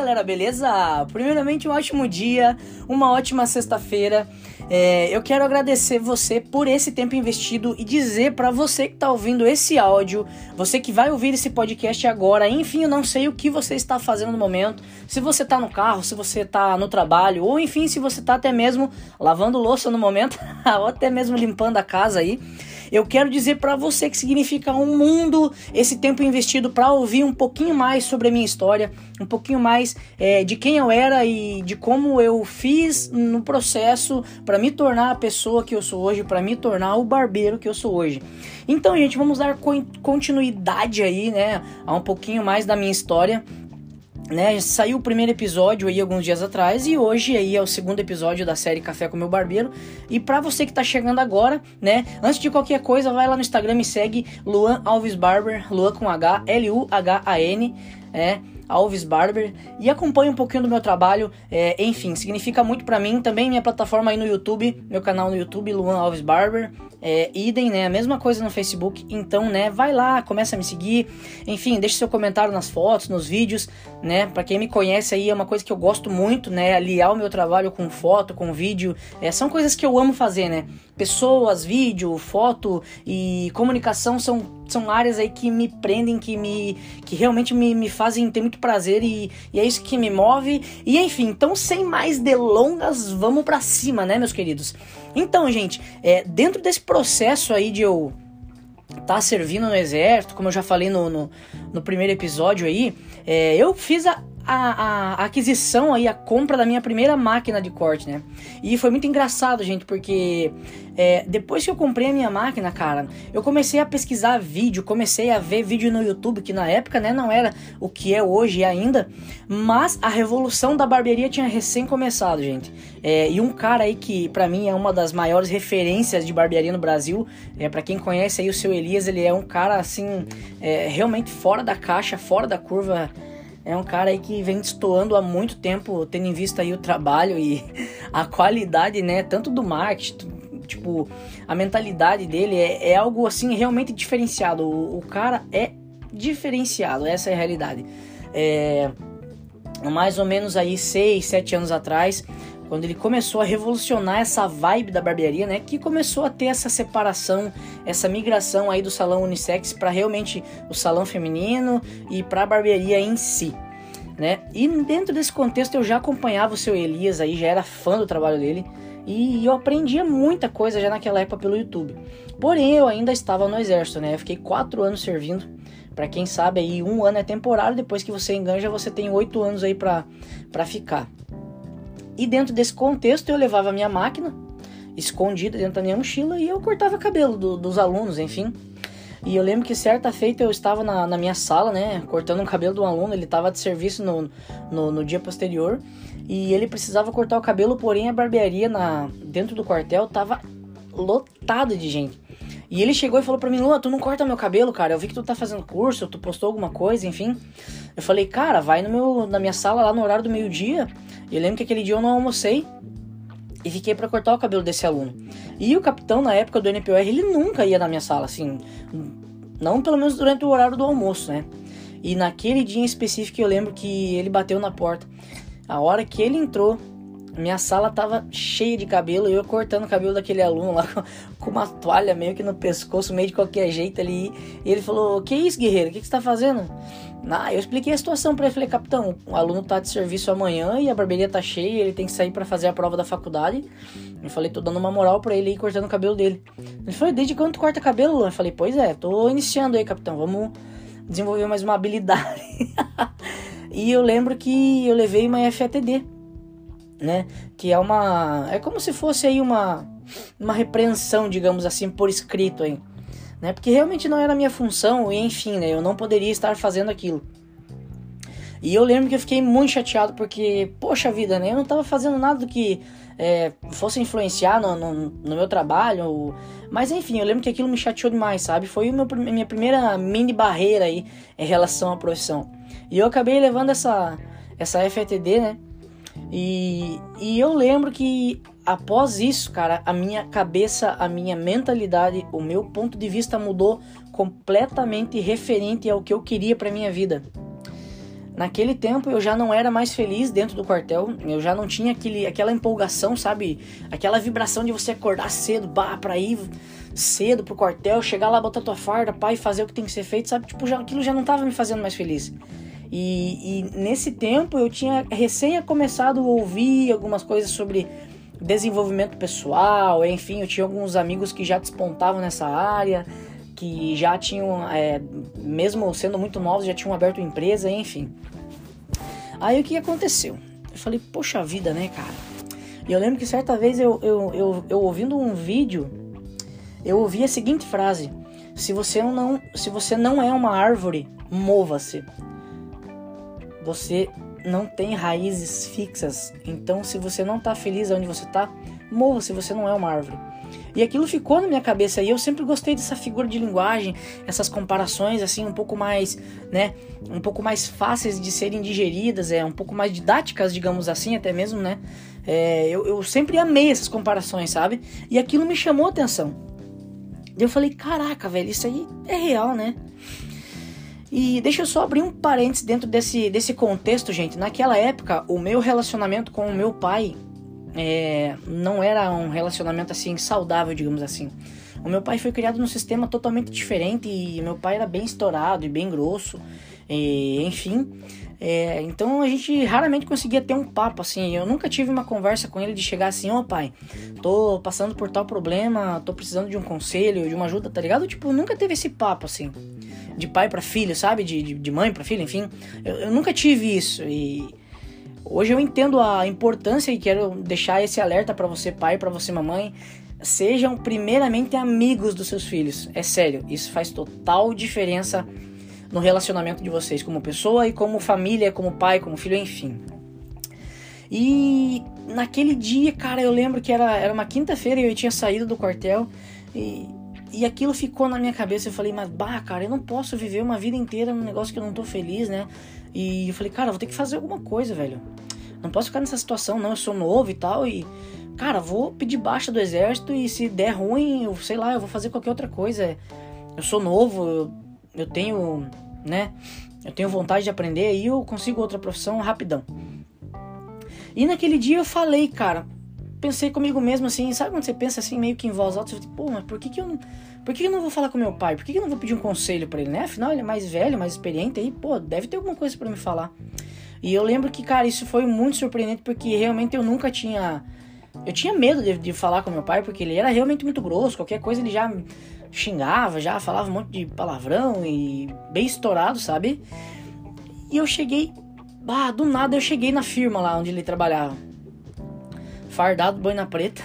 galera, beleza? Primeiramente, um ótimo dia, uma ótima sexta-feira. É, eu quero agradecer você por esse tempo investido e dizer para você que tá ouvindo esse áudio, você que vai ouvir esse podcast agora, enfim, eu não sei o que você está fazendo no momento, se você tá no carro, se você tá no trabalho, ou enfim, se você tá até mesmo lavando louça no momento, ou até mesmo limpando a casa aí. Eu quero dizer para você que significa um mundo esse tempo investido para ouvir um pouquinho mais sobre a minha história, um pouquinho mais é, de quem eu era e de como eu fiz no processo para me tornar a pessoa que eu sou hoje, para me tornar o barbeiro que eu sou hoje. Então, gente, vamos dar continuidade aí, né, a um pouquinho mais da minha história né, saiu o primeiro episódio aí alguns dias atrás e hoje aí é o segundo episódio da série Café com meu barbeiro. E para você que tá chegando agora, né, antes de qualquer coisa, vai lá no Instagram e segue Luan Alves Barber, Luan com H, L U H A N, é Alves Barber e acompanhe um pouquinho do meu trabalho. É, enfim, significa muito para mim. Também minha plataforma aí no YouTube, meu canal no YouTube, Luan Alves Barber. É, idem, né? A mesma coisa no Facebook. Então, né? Vai lá, começa a me seguir. Enfim, deixe seu comentário nas fotos, nos vídeos, né? Para quem me conhece aí, é uma coisa que eu gosto muito, né? Aliar o meu trabalho com foto, com vídeo. É, são coisas que eu amo fazer, né? Pessoas, vídeo, foto e comunicação são, são áreas aí que me prendem, que me que realmente me, me fazem ter muito prazer e, e é isso que me move. E enfim, então sem mais delongas, vamos para cima, né, meus queridos? Então, gente, é, dentro desse processo aí de eu estar tá servindo no exército, como eu já falei no, no, no primeiro episódio aí, é, eu fiz a, a, a, aquisição aí, a compra da minha primeira máquina de corte, né? E foi muito engraçado, gente, porque é, depois que eu comprei a minha máquina, cara, eu comecei a pesquisar vídeo, comecei a ver vídeo no YouTube, que na época, né, não era o que é hoje ainda, mas a revolução da barbearia tinha recém começado, gente. É, e um cara aí que, para mim, é uma das maiores referências de barbearia no Brasil, é para quem conhece aí o seu Elias, ele é um cara, assim, é, realmente fora da caixa, fora da curva, é um cara aí que vem destoando há muito tempo, tendo em vista aí o trabalho e a qualidade, né, tanto do marketing, tipo, a mentalidade dele é, é algo assim realmente diferenciado. O, o, cara é diferenciado, essa é a realidade. É, mais ou menos aí 6, 7 anos atrás, quando ele começou a revolucionar essa vibe da barbearia, né, que começou a ter essa separação, essa migração aí do salão unissex para realmente o salão feminino e para a barbearia em si, né? E dentro desse contexto eu já acompanhava o seu Elias aí, já era fã do trabalho dele e eu aprendia muita coisa já naquela época pelo YouTube. Porém, eu ainda estava no exército, né? Eu fiquei quatro anos servindo. Para quem sabe aí, um ano é temporário, depois que você enganja, você tem oito anos aí para ficar. E dentro desse contexto eu levava a minha máquina escondida dentro da minha mochila e eu cortava cabelo do, dos alunos, enfim. E eu lembro que certa feita eu estava na, na, minha sala, né, cortando um cabelo de um aluno, ele estava de serviço no, no, no, dia posterior e ele precisava cortar o cabelo, porém a barbearia na, dentro do quartel estava lotada de gente. E ele chegou e falou pra mim, Lua, tu não corta meu cabelo, cara, eu vi que tu tá fazendo curso, tu postou alguma coisa, enfim. Eu falei, cara, vai no meu, na minha sala lá no horário do meio dia e eu lembro que aquele dia eu não almocei e fiquei para cortar o cabelo desse aluno. E o capitão, na época do NPR, ele nunca ia na minha sala, assim, não pelo menos durante o horário do almoço, né? E naquele dia em específico eu lembro que ele bateu na porta. A hora que ele entrou, minha sala tava cheia de cabelo eu cortando o cabelo daquele aluno lá com uma toalha meio que no pescoço, meio de qualquer jeito ali. E ele falou: Que isso, guerreiro? O que, que você tá fazendo? Ah, eu expliquei a situação para ele. Falei, capitão, o aluno tá de serviço amanhã e a barbearia tá cheia, ele tem que sair para fazer a prova da faculdade. Eu falei, tô dando uma moral para ele ir cortando o cabelo dele. Ele falou, desde quando tu corta cabelo? Eu falei, pois é, tô iniciando aí, capitão, vamos desenvolver mais uma habilidade. e eu lembro que eu levei uma FATD, né? Que é uma. É como se fosse aí uma. Uma repreensão, digamos assim, por escrito aí né? Porque realmente não era minha função e enfim, né? Eu não poderia estar fazendo aquilo. E eu lembro que eu fiquei muito chateado porque, poxa vida, né? Eu não estava fazendo nada do que é, fosse influenciar no, no, no, meu trabalho. Ou... Mas enfim, eu lembro que aquilo me chateou demais, sabe? Foi a minha primeira mini barreira aí em relação à profissão. E eu acabei levando essa, essa FETD, né? E, e eu lembro que após isso, cara, a minha cabeça, a minha mentalidade, o meu ponto de vista mudou completamente referente ao que eu queria para minha vida. Naquele tempo eu já não era mais feliz dentro do quartel, eu já não tinha aquele, aquela empolgação, sabe? Aquela vibração de você acordar cedo, bah, pra ir cedo pro quartel, chegar lá, botar tua farda, pai, fazer o que tem que ser feito, sabe? Tipo, já, aquilo já não tava me fazendo mais feliz. E, e nesse tempo eu tinha recém começado a ouvir algumas coisas sobre desenvolvimento pessoal, enfim, eu tinha alguns amigos que já despontavam nessa área, que já tinham, é, mesmo sendo muito novos, já tinham aberto empresa, enfim. Aí o que aconteceu? Eu falei, poxa vida, né, cara? E eu lembro que certa vez eu, eu, eu, eu ouvindo um vídeo, eu ouvi a seguinte frase: se você não, se você não é uma árvore, mova-se. Você não tem raízes fixas. Então, se você não está feliz onde você está, mova-se, você não é uma árvore. E aquilo ficou na minha cabeça e eu sempre gostei dessa figura de linguagem, essas comparações assim um pouco mais, né, um pouco mais fáceis de serem digeridas, é um pouco mais didáticas, digamos assim, até mesmo, né? É, eu, eu sempre amei essas comparações, sabe? E aquilo me chamou a atenção. Eu falei, caraca, velho, isso aí é real, né? E deixa eu só abrir um parênteses dentro desse, desse contexto, gente. Naquela época, o meu relacionamento com o meu pai é, não era um relacionamento assim saudável, digamos assim. O meu pai foi criado num sistema totalmente diferente e meu pai era bem estourado e bem grosso, e, enfim. É, então a gente raramente conseguia ter um papo assim. Eu nunca tive uma conversa com ele de chegar assim: Ô oh, pai, tô passando por tal problema, tô precisando de um conselho, de uma ajuda, tá ligado? Tipo, nunca teve esse papo assim de pai para filho, sabe? De, de, de mãe para filho, enfim. Eu, eu, nunca tive isso e hoje eu entendo a importância e quero deixar esse alerta para você pai, para você mamãe. Sejam primeiramente amigos dos seus filhos. É sério, isso faz total diferença no relacionamento de vocês como pessoa e como família, como pai, como filho, enfim. E naquele dia, cara, eu lembro que era, era uma quinta-feira e eu tinha saído do quartel e e aquilo ficou na minha cabeça. Eu falei, mas bah, cara, eu não posso viver uma vida inteira num negócio que eu não tô feliz, né? E eu falei, cara, eu vou ter que fazer alguma coisa, velho. Não posso ficar nessa situação, não. Eu sou novo e tal. E, cara, vou pedir baixa do exército. E se der ruim, eu sei lá, eu vou fazer qualquer outra coisa. Eu sou novo, eu, eu tenho, né? Eu tenho vontade de aprender. E eu consigo outra profissão rapidão. E naquele dia eu falei, cara, pensei comigo mesmo assim, sabe quando você pensa assim, meio que em voz alta, você fala, pô, mas por que, que eu não. Por que, que eu não vou falar com meu pai? Por que, que eu não vou pedir um conselho para ele, né? Afinal, ele é mais velho, mais experiente aí, pô, deve ter alguma coisa para me falar. E eu lembro que, cara, isso foi muito surpreendente porque realmente eu nunca tinha. Eu tinha medo de, de falar com meu pai porque ele era realmente muito grosso, qualquer coisa ele já xingava, já falava um monte de palavrão e bem estourado, sabe? E eu cheguei, do nada eu cheguei na firma lá onde ele trabalhava fardado, boina preta.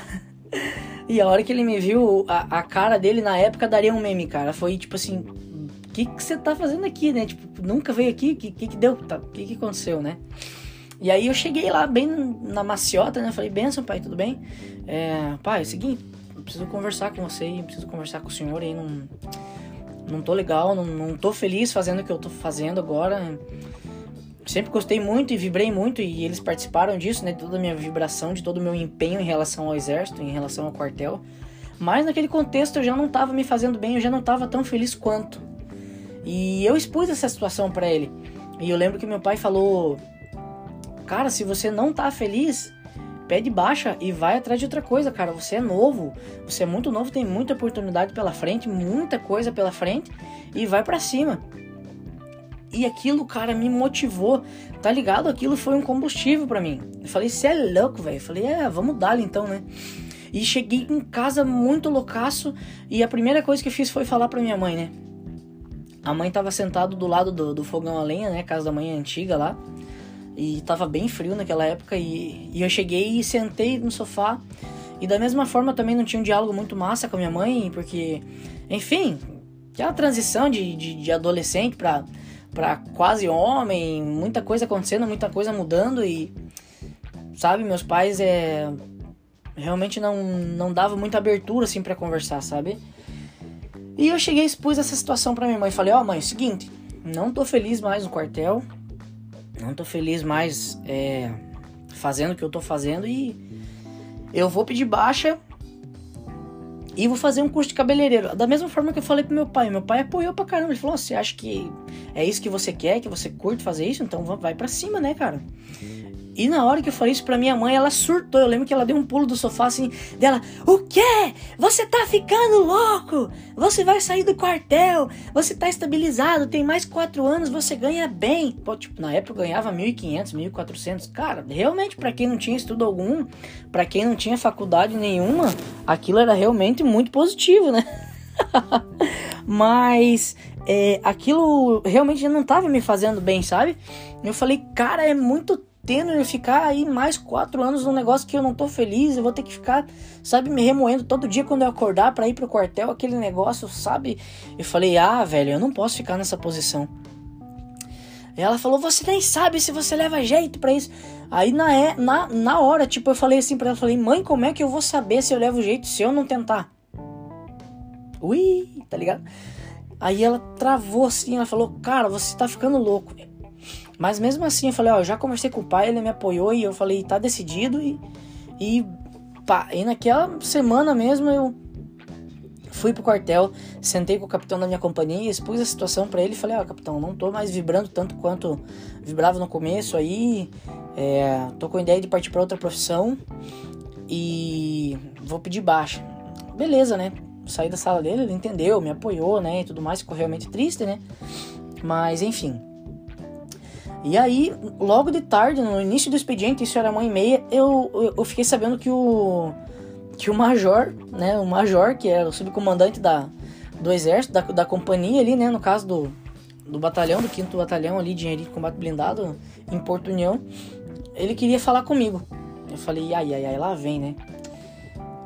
e a hora que ele me viu, a, a cara dele na época daria um meme, cara. Foi tipo assim: o que que você tá fazendo aqui, né? Tipo, nunca veio aqui? O que, que que deu? O tá, que que aconteceu, né? E aí eu cheguei lá bem na maciota, né? Falei, benção, pai, tudo bem? É, pai, é o seguinte, preciso conversar com você preciso conversar com o senhor aí, não, não tô legal, não, não tô feliz fazendo o que eu tô fazendo agora sempre gostei muito e vibrei muito e eles participaram disso, né? De toda a minha vibração, de todo o meu empenho em relação ao exército, em relação ao quartel. Mas naquele contexto eu já não estava me fazendo bem, eu já não estava tão feliz quanto. E eu expus essa situação para ele. E eu lembro que meu pai falou: "Cara, se você não tá feliz, pede baixa e vai atrás de outra coisa, cara. Você é novo, você é muito novo, tem muita oportunidade pela frente, muita coisa pela frente e vai para cima." E aquilo, cara, me motivou, tá ligado? Aquilo foi um combustível para mim. Eu falei, você é louco, velho. Falei, é, vamos dar então, né? E cheguei em casa muito loucaço e a primeira coisa que fiz foi falar pra minha mãe, né? A mãe tava sentada do lado do, do fogão a lenha, né? Casa da mãe antiga lá. E tava bem frio naquela época e, e eu cheguei e sentei no sofá. E da mesma forma também não tinha um diálogo muito massa com a minha mãe, porque, enfim, aquela transição de, de, de adolescente pra quase homem, muita coisa acontecendo, muita coisa mudando e sabe, meus pais é realmente não não dava muita abertura assim para conversar, sabe? E eu cheguei e expus essa situação para minha mãe, falei: "Ó, oh, mãe, é o seguinte, não tô feliz mais no quartel. Não tô feliz mais é, fazendo o que eu tô fazendo e eu vou pedir baixa e vou fazer um curso de cabeleireiro. Da mesma forma que eu falei pro meu pai. Meu pai apoiou pra caramba. Ele falou: Você acha que é isso que você quer, que você curte fazer isso? Então vai para cima, né, cara? E na hora que eu falei isso pra minha mãe, ela surtou. Eu lembro que ela deu um pulo do sofá assim, dela: O quê? Você tá ficando louco? Você vai sair do quartel, você tá estabilizado, tem mais quatro anos, você ganha bem. Pô, tipo, na época eu ganhava 1.500, 1.400. Cara, realmente, para quem não tinha estudo algum, para quem não tinha faculdade nenhuma, aquilo era realmente muito positivo, né? Mas é, aquilo realmente não tava me fazendo bem, sabe? Eu falei, cara, é muito de ficar aí mais quatro anos num negócio que eu não tô feliz, eu vou ter que ficar, sabe, me remoendo todo dia quando eu acordar para ir pro quartel, aquele negócio, sabe? Eu falei, ah, velho, eu não posso ficar nessa posição. E ela falou, você nem sabe se você leva jeito para isso. Aí na, é, na, na hora, tipo, eu falei assim pra ela, falei, mãe, como é que eu vou saber se eu levo jeito se eu não tentar? Ui, tá ligado? Aí ela travou assim, ela falou, cara, você tá ficando louco. Mas mesmo assim, eu falei, ó, já conversei com o pai, ele me apoiou e eu falei, tá decidido e e pá, e naquela semana mesmo eu fui pro quartel, sentei com o capitão da minha companhia, expus a situação para ele e falei, ó, capitão, não tô mais vibrando tanto quanto vibrava no começo aí, é, tô com a ideia de partir para outra profissão e vou pedir baixa. Beleza, né? Saí da sala dele, ele entendeu, me apoiou, né, e tudo mais, ficou realmente triste, né? Mas enfim, e aí, logo de tarde, no início do expediente, isso era uma e meia, eu, eu, fiquei sabendo que o que o major, né, o major, que era o subcomandante da, do exército, da, da companhia ali, né, no caso do, do batalhão, do 5 batalhão ali de engenharia de combate blindado em Porto União, ele queria falar comigo. Eu falei, ai, ai, ai, lá vem, né?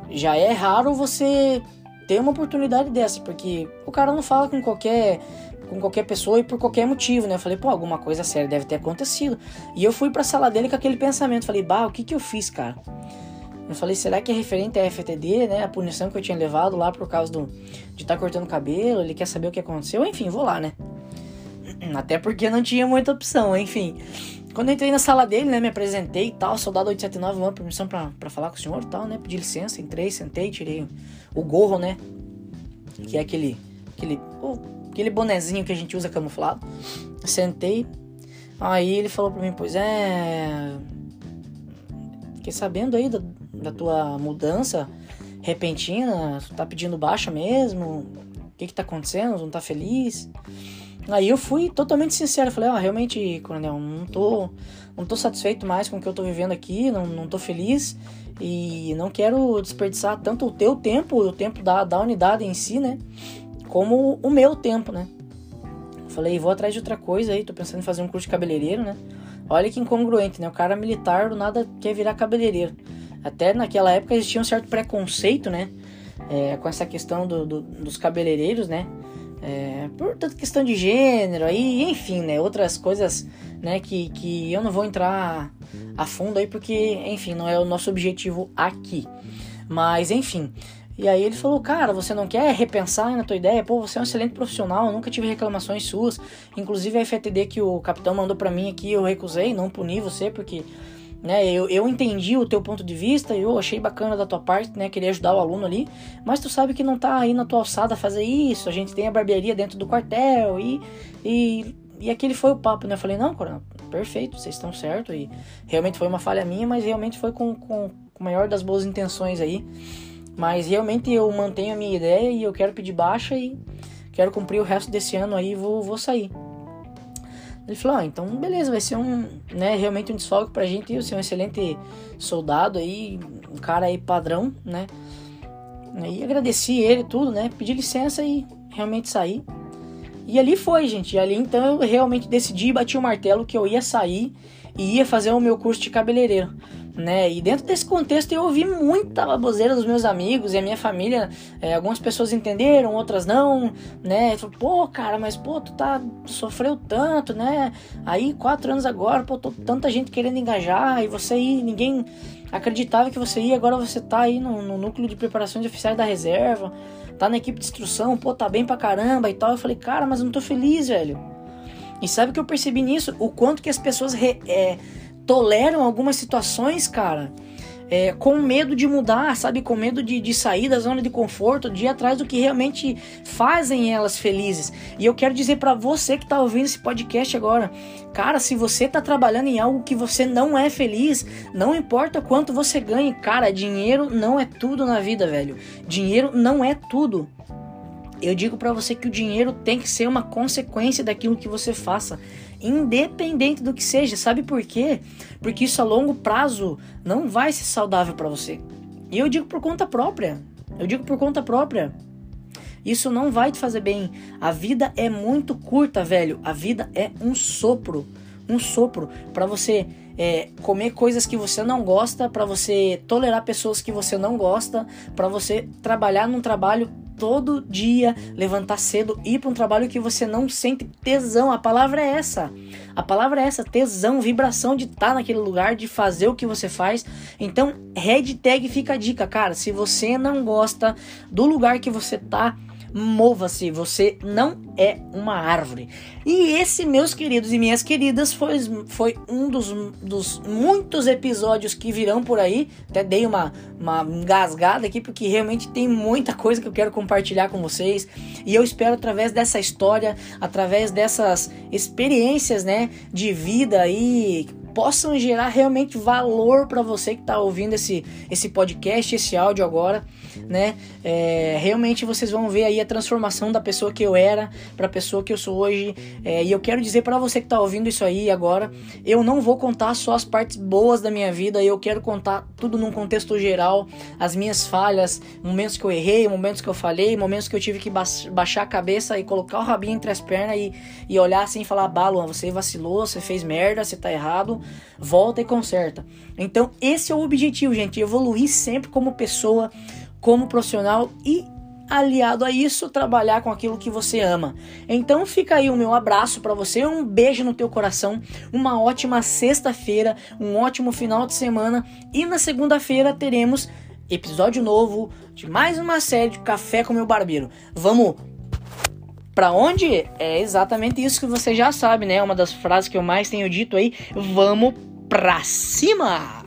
Já é raro você ter uma oportunidade dessa, porque o cara não fala com qualquer com qualquer pessoa e por qualquer motivo, né? Eu falei, pô, alguma coisa séria deve ter acontecido. E eu fui pra sala dele com aquele pensamento. Falei, bah, o que que eu fiz, cara? Eu falei, será que é referente à FTD, né? A punição que eu tinha levado lá por causa do, de estar tá cortando cabelo, ele quer saber o que aconteceu. Enfim, vou lá, né? Até porque não tinha muita opção, enfim. Quando eu entrei na sala dele, né, me apresentei e tal, soldado 879, uma permissão pra, pra falar com o senhor e tal, né? Pedi licença, entrei, sentei, tirei o gorro, né? Que é aquele. aquele oh, aquele bonezinho que a gente usa camuflado. Sentei. Aí ele falou pra mim, pois é. Fiquei sabendo aí da, da tua mudança repentina, tu tá pedindo baixa mesmo? O que que tá acontecendo? Não tá feliz? Aí eu fui totalmente sincero, falei, ó, oh, realmente, coronel, não tô, não tô satisfeito mais com o que eu tô vivendo aqui, não, não tô feliz e não quero desperdiçar tanto o teu tempo, o tempo da, da unidade em si, né? Como o meu tempo, né? Falei, vou atrás de outra coisa aí, tô pensando em fazer um curso de cabeleireiro, né? Olha que incongruente, né? O cara militar do nada quer virar cabeleireiro. Até naquela época existia um certo preconceito, né? É, com essa questão do, do, dos cabeleireiros, né? É, por toda questão de gênero aí, enfim, né? Outras coisas, né? Que, que eu não vou entrar a fundo aí porque, enfim, não é o nosso objetivo aqui. Mas, enfim, e aí ele falou, cara, você não quer repensar na tua ideia? Pô, você é um excelente profissional, eu nunca tive reclamações suas. Inclusive a FTD que o capitão mandou para mim aqui, eu recusei, não puni você, porque né, eu, eu entendi o teu ponto de vista, eu achei bacana da tua parte, né, queria ajudar o aluno ali, mas tu sabe que não tá aí na tua alçada fazer isso, a gente tem a barbearia dentro do quartel e, e, e aquele foi o papo, né, eu falei, não, coronel, perfeito, vocês estão certo e realmente foi uma falha minha, mas realmente foi com, com, com maior das boas intenções aí, mas realmente eu mantenho a minha ideia e eu quero pedir baixa e quero cumprir o resto desse ano aí vou, vou sair. Ele falou, ah, então beleza, vai ser um, né, realmente um desfalque pra gente, eu ser um excelente soldado aí, um cara aí padrão, né? E agradeci ele tudo, né? Pedi licença e realmente saí. E ali foi, gente. E ali então eu realmente decidi, bati o martelo que eu ia sair e ia fazer o meu curso de cabeleireiro né? E dentro desse contexto eu ouvi muita baboseira dos meus amigos e a minha família. É, algumas pessoas entenderam, outras não, né? Falei, pô, cara, mas pô, tu tá sofreu tanto, né? Aí quatro anos agora, pô, tô, tanta gente querendo engajar e você aí, ninguém acreditava que você ia, agora você tá aí no, no núcleo de preparação de oficiais da reserva, tá na equipe de instrução, pô, tá bem pra caramba e tal. Eu falei, cara, mas eu não tô feliz, velho. E sabe o que eu percebi nisso? O quanto que as pessoas re, é, toleram algumas situações, cara, é, com medo de mudar, sabe? Com medo de, de sair da zona de conforto, de ir atrás do que realmente fazem elas felizes. E eu quero dizer para você que tá ouvindo esse podcast agora, cara, se você tá trabalhando em algo que você não é feliz, não importa quanto você ganhe, cara, dinheiro não é tudo na vida, velho. Dinheiro não é tudo. Eu digo para você que o dinheiro tem que ser uma consequência daquilo que você faça independente do que seja. Sabe por quê? Porque isso a longo prazo não vai ser saudável para você. E eu digo por conta própria. Eu digo por conta própria. Isso não vai te fazer bem. A vida é muito curta, velho. A vida é um sopro, um sopro para você é, comer coisas que você não gosta, para você tolerar pessoas que você não gosta, para você trabalhar num trabalho todo dia, levantar cedo, ir para um trabalho que você não sente tesão. A palavra é essa. A palavra é essa, tesão, vibração de estar tá naquele lugar, de fazer o que você faz. Então, hashtag fica a dica, cara. Se você não gosta do lugar que você tá, mova-se, você não é uma árvore. E esse, meus queridos e minhas queridas, foi, foi um dos, dos muitos episódios que virão por aí. Até dei uma, uma engasgada aqui, porque realmente tem muita coisa que eu quero compartilhar com vocês. E eu espero, através dessa história, através dessas experiências né, de vida aí, possam gerar realmente valor para você que está ouvindo esse, esse podcast, esse áudio agora, né? É, realmente vocês vão ver aí a transformação da pessoa que eu era para a pessoa que eu sou hoje. É, e eu quero dizer para você que está ouvindo isso aí agora, eu não vou contar só as partes boas da minha vida, eu quero contar tudo num contexto geral, as minhas falhas, momentos que eu errei, momentos que eu falhei, momentos que eu tive que baixar a cabeça e colocar o rabinho entre as pernas e, e olhar assim e falar: Balo, você vacilou, você fez merda, você tá errado volta e conserta. Então, esse é o objetivo, gente, evoluir sempre como pessoa, como profissional e aliado a isso, trabalhar com aquilo que você ama. Então fica aí o meu abraço para você, um beijo no teu coração, uma ótima sexta-feira, um ótimo final de semana e na segunda-feira teremos episódio novo de mais uma série de Café com meu barbeiro. Vamos para onde? É exatamente isso que você já sabe, né? Uma das frases que eu mais tenho dito aí. Vamos pra cima!